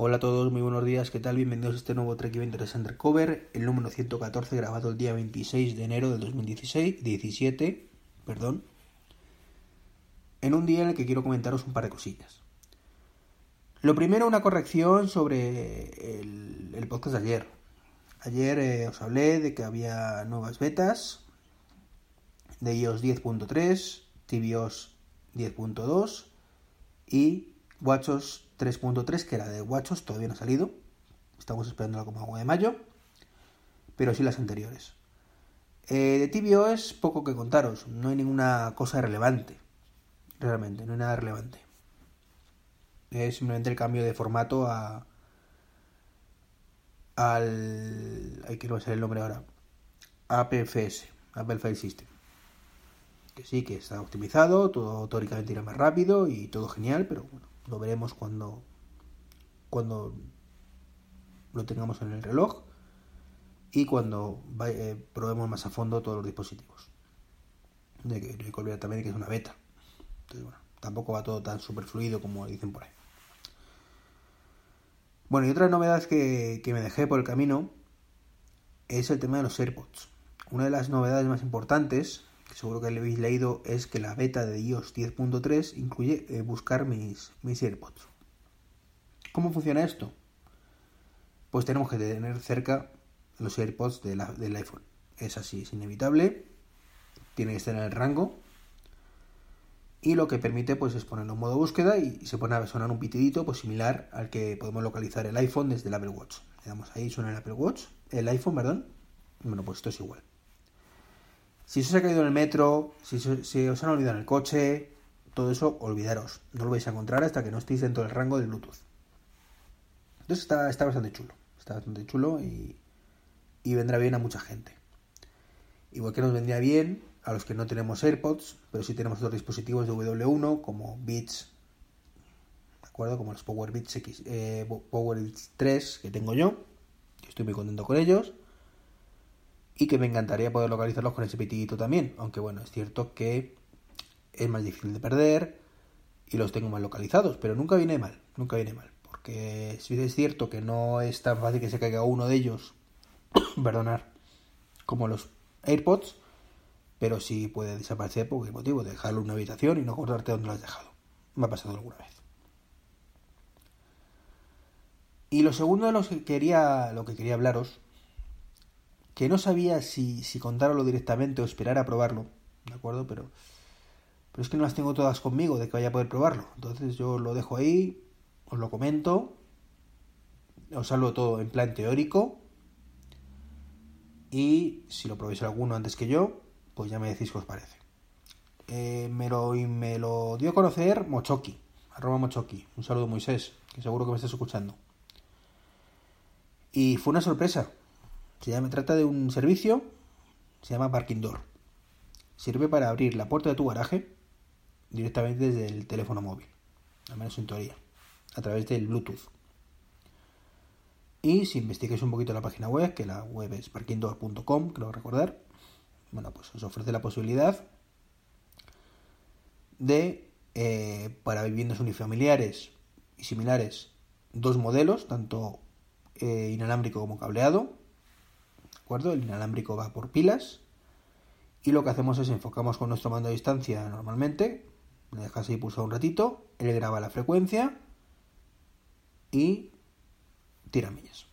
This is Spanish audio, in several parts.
Hola a todos, muy buenos días, ¿qué tal? Bienvenidos a este nuevo Trek Event Undercover, el número 114, grabado el día 26 de enero del 2016, 17, perdón, en un día en el que quiero comentaros un par de cosillas. Lo primero, una corrección sobre el, podcast de ayer. Ayer eh, os hablé de que había nuevas betas de iOS 10.3, tvOS 10.2 y WatchOS 3.3, que era de WatchOS, todavía no ha salido. Estamos esperándola como agua de mayo. Pero sí las anteriores. Eh, de tvOS, poco que contaros. No hay ninguna cosa relevante. Realmente, no hay nada relevante. Es simplemente el cambio de formato a. al. hay que no el nombre ahora. APFS, Apple File System que sí, que está optimizado, todo teóricamente irá más rápido y todo genial, pero bueno, lo veremos cuando, cuando lo tengamos en el reloj y cuando eh, probemos más a fondo todos los dispositivos. De que hay que olvidar también que es una beta. Entonces, bueno, tampoco va todo tan super fluido como dicen por ahí. Bueno, y otra novedad que, que me dejé por el camino es el tema de los AirPods. Una de las novedades más importantes seguro que lo habéis leído, es que la beta de iOS 10.3 incluye eh, buscar mis, mis AirPods. ¿Cómo funciona esto? Pues tenemos que tener cerca los AirPods del iPhone. Es así, es inevitable. Tiene que estar en el rango. Y lo que permite pues es ponerlo en modo búsqueda y se pone a sonar un pitidito pues similar al que podemos localizar el iPhone desde el Apple Watch. Le damos ahí, suena el Apple Watch, el iPhone, perdón. Bueno, pues esto es igual. Si se ha caído en el metro, si, os han olvidado en el coche, todo eso, olvidaros. No lo vais a encontrar hasta que no estéis dentro del rango del Bluetooth. Entonces está, bastante chulo. Está bastante chulo y, vendrá bien a mucha gente. Igual que nos vendría bien a los que no tenemos AirPods, pero sí tenemos otros dispositivos de W1 como Beats, ¿de acuerdo? Como los Power Beats X, eh, Power Beats 3 que tengo yo, estoy muy contento con ellos y que me encantaría poder localizarlos con ese pitidito también, aunque bueno, es cierto que es más difícil de perder y los tengo más localizados, pero nunca viene mal, nunca viene mal, porque si es cierto que no es tan fácil que se caiga uno de ellos, perdonar, como los AirPods, pero sí puede desaparecer por qué motivo, dejarlo en una habitación y no acordarte dónde lo has dejado. Me ha pasado alguna vez. Y lo segundo de lo que quería, lo que quería hablaros que no sabía si, si contároslo directamente o esperar a probarlo, ¿de acuerdo? Pero, pero es que no las tengo todas conmigo de que vaya a poder probarlo. Entonces yo lo dejo ahí, os lo comento, os hablo todo en plan teórico y si lo probéis alguno antes que yo, pues ya me decís qué os parece. Eh, me, lo, me lo dio a conocer Mochoki, arroba Mochoki. Un saludo Moisés, que seguro que me estás escuchando. Y fue una sorpresa, se llama, trata de un servicio, se llama Parking Door. Sirve para abrir la puerta de tu garaje directamente desde el teléfono móvil, al menos en teoría, a través del Bluetooth. Y si investigáis un poquito la página web, que la web es parkingdoor.com, creo recordar, bueno, pues os ofrece la posibilidad de, eh, para viviendas unifamiliares y similares, dos modelos, tanto eh, inalámbrico como cableado, el inalámbrico va por pilas y lo que hacemos es enfocamos con nuestro mando a distancia normalmente, le dejas ahí pulsado un ratito, él graba la frecuencia y tira millas.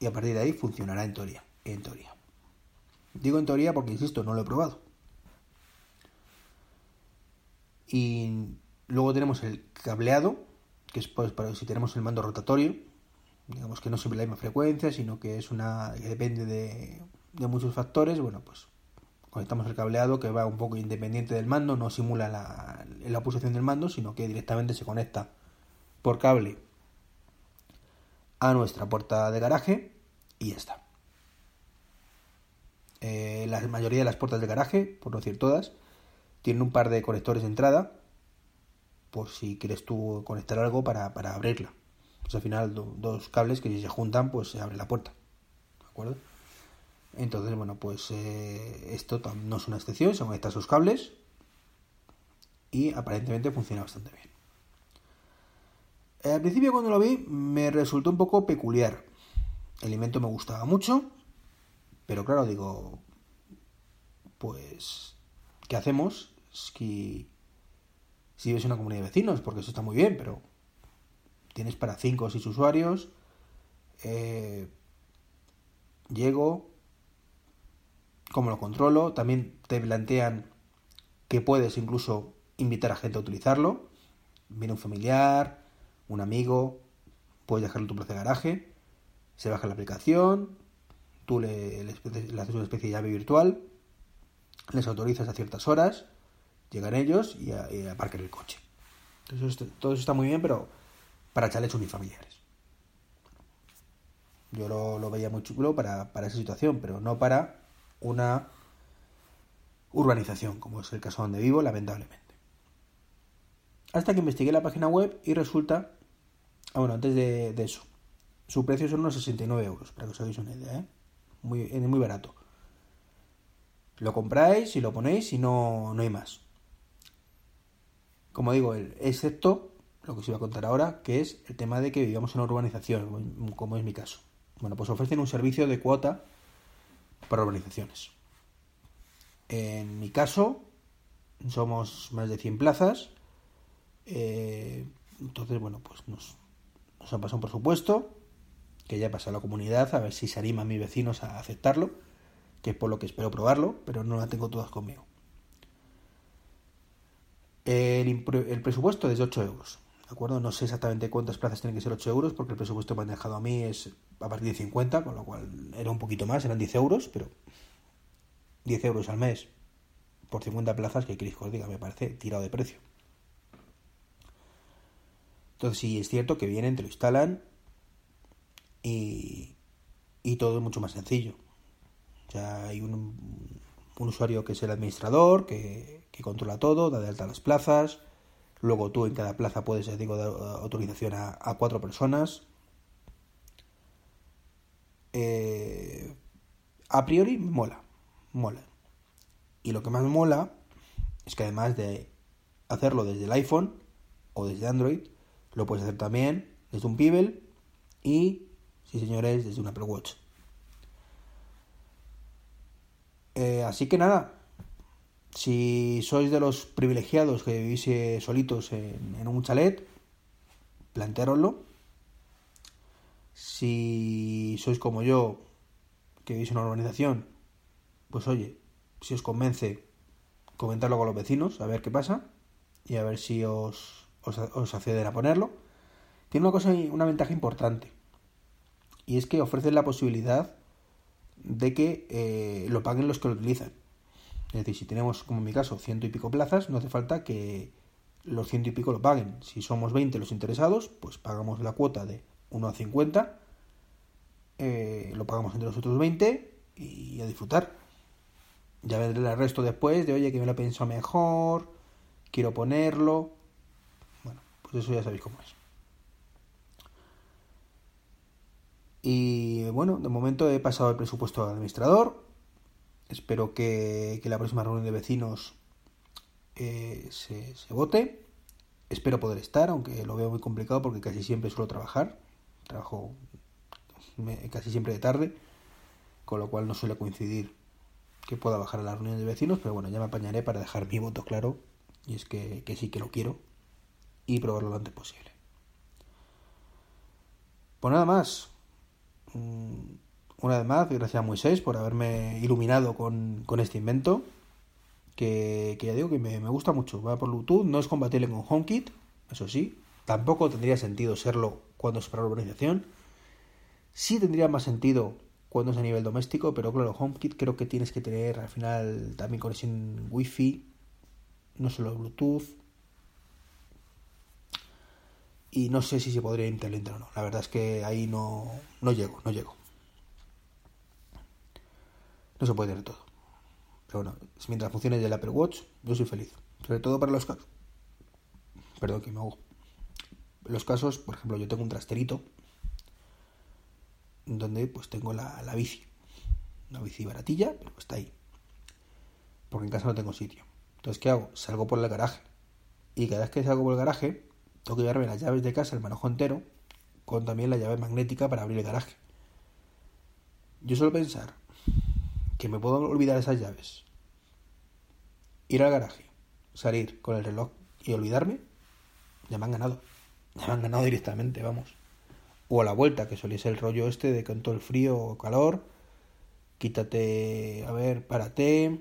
Y a partir de ahí funcionará en teoría, en teoría. Digo en teoría porque, insisto, no lo he probado. Y luego tenemos el cableado, que es pues, para si tenemos el mando rotatorio, digamos que no siempre la misma frecuencia, sino que es una que depende de, muchos factores, bueno, pues conectamos el cableado que va un poco independiente del mando, no simula la, la posición del mando, sino que directamente se conecta por cable a nuestra puerta de garaje y ya está. Eh, la mayoría de las puertas de garaje, por no decir todas, tienen un par de conectores de entrada por si quieres tú conectar algo para, para abrirla pues al final dos cables que si se juntan pues se abre la puerta ¿de acuerdo? entonces bueno pues eh, esto no es una excepción se conectan sus cables y aparentemente funciona bastante bien al principio cuando lo vi me resultó un poco peculiar. El invento me gustaba mucho, pero claro, digo, pues, ¿qué hacemos? Si vives en una comunidad de vecinos, porque eso está muy bien, pero tienes para 5 o 6 usuarios, eh, llego, cómo lo controlo, también te plantean que puedes incluso invitar a gente a utilizarlo, viene un familiar, un amigo, puedes dejarlo en tu plaza de garaje, se baja la aplicación, tú le, haces una especie de llave virtual, les autorizas a ciertas horas, llegan ellos y, y aparcan el coche. Entonces, todo eso está muy bien, pero para chalets unifamiliares. Yo lo, lo veía muy chulo para, para, esa situación, pero no para una urbanización, como es el caso donde vivo, lamentablemente. Hasta que investigué la página web y resulta... Ah, bueno, antes de, eso. Su precio son unos 69 euros, para que os hagáis una idea, ¿eh? Muy, muy barato. Lo compráis y lo ponéis y no, no hay más. Como digo, excepto lo que os iba a contar ahora, que es el tema de que vivamos en una urbanización, como es mi caso. Bueno, pues ofrecen un servicio de cuota para urbanizaciones. En mi caso, somos más de 100 plazas. Eh, entonces, bueno, pues nos, nos han pasado un presupuesto que ya pasa a la comunidad, a ver si se animan mis vecinos a aceptarlo, que es por lo que espero probarlo, pero no la tengo todas conmigo. El, el presupuesto es de 8 euros. ¿De acuerdo? No sé exactamente cuántas plazas tienen que ser 8 euros, porque el presupuesto que me han dejado a mí es a partir de 50, con lo cual era un poquito más, eran 10 euros, pero 10 euros al mes por 50 plazas, que os diga, me parece tirado de precio. Entonces sí, es cierto que vienen, te lo instalan y, y todo es mucho más sencillo. O sea, hay un, un usuario que es el administrador, que, controla todo, da de alta las plazas. Luego tú en cada plaza puedes, digo, dar autorización a, cuatro personas. Eh, a priori mola, mola. Y lo que más mola es que además de hacerlo desde el iPhone o desde Android, lo puedes hacer también desde un Pibel y, sí señores, desde un Apple Watch. Eh, así que nada, si sois de los privilegiados que vivís eh, solitos en, un chalet, planteároslo. Si sois como yo, que vivís en una urbanización, pues oye, si os convence, comentarlo con los vecinos, a ver qué pasa y a ver si os, os, os acceden a ponerlo. Tiene una cosa, una ventaja importante y es que ofrecen la posibilidad de que eh, lo paguen los que lo utilizan. Es decir, si tenemos, como en mi caso, ciento y pico plazas, no hace falta que los ciento y pico lo paguen. Si somos 20 los interesados, pues pagamos la cuota de 1 a 50, eh, lo pagamos entre los otros 20 y a disfrutar. Ya vendré el resto después de, oye, que me lo pienso mejor, quiero ponerlo. Bueno, pues eso ya sabéis cómo es. Y bueno, de momento he pasado el presupuesto al administrador. Espero que, que la próxima reunión de vecinos eh, se, se, vote. Espero poder estar, aunque lo veo muy complicado porque casi siempre suelo trabajar. Trabajo casi siempre de tarde, con lo cual no suele coincidir que pueda bajar a la reunión de vecinos, pero bueno, ya me apañaré para dejar mi voto claro. Y es que, que sí que lo quiero y probarlo lo antes posible. Pues nada más. Una vez más, gracias a Moisés por haberme iluminado con, con este invento. Que, que, ya digo que me, me, gusta mucho. Va por Bluetooth, no es compatible con HomeKit, eso sí. Tampoco tendría sentido serlo cuando es para urbanización. Sí tendría más sentido cuando es a nivel doméstico, pero claro, HomeKit creo que tienes que tener al final también conexión Wi-Fi, no solo Bluetooth. Y no sé si se podría implementar o no. La verdad es que ahí no, no llego, no llego. No se puede tener todo. Pero bueno, mientras funcione el Apple Watch, yo soy feliz. Sobre todo para los casos. Perdón que me hago. Los casos, por ejemplo, yo tengo un trasterito donde pues tengo la, la bici. Una bici baratilla, pero está ahí. Porque en casa no tengo sitio. Entonces, ¿qué hago? Salgo por el garaje. Y cada vez que salgo por el garaje, tengo que llevarme las llaves de casa, el manojo entero, con también la llave magnética para abrir el garaje. Yo suelo pensar que me puedo olvidar esas llaves, ir al garaje, salir con el reloj y olvidarme, ya me han ganado. Ya me han ganado directamente, vamos. O a la vuelta, que solía ser el rollo este de con todo el frío o calor, quítate, a ver, párate,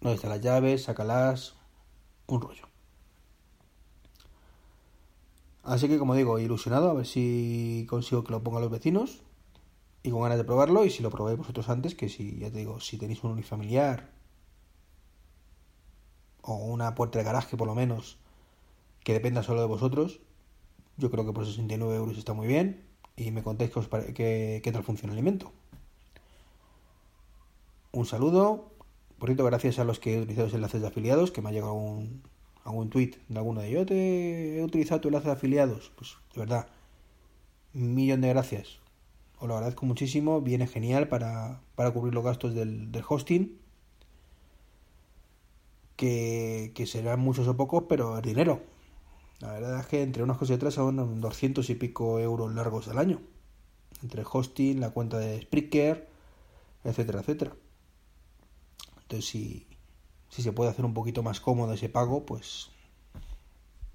¿dónde están las llaves? Sácalas, un rollo. Así que como digo, ilusionado a ver si consigo que lo pongan los vecinos y con ganas de probarlo y si lo probáis vosotros antes, que si ya te digo, si tenéis un unifamiliar o una puerta de garaje por lo menos que dependa solo de vosotros, yo creo que por 69 euros está muy bien y me contéis qué, qué tal funciona el alimento. Un saludo. Por cierto, gracias a los que he utilizado los enlaces de afiliados, que me ha llegado un, algún tweet de alguno de. Yo te he utilizado tu enlace de afiliados. Pues de verdad, un millón de gracias. Os lo agradezco muchísimo. Viene genial para, para cubrir los gastos del, hosting. Que, que, serán muchos o pocos, pero es dinero. La verdad es que entre unas cosas y otras son 200 y pico euros largos al año. Entre hosting, la cuenta de Spreaker, etcétera, etcétera. Entonces, si, si se puede hacer un poquito más cómodo ese pago, pues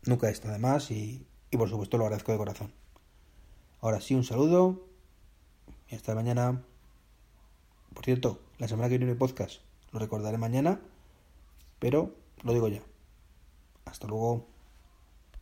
nunca está de más y, y por supuesto lo agradezco de corazón. Ahora sí, un saludo y hasta mañana. Por cierto, la semana que viene el podcast lo recordaré mañana, pero lo digo ya. Hasta luego.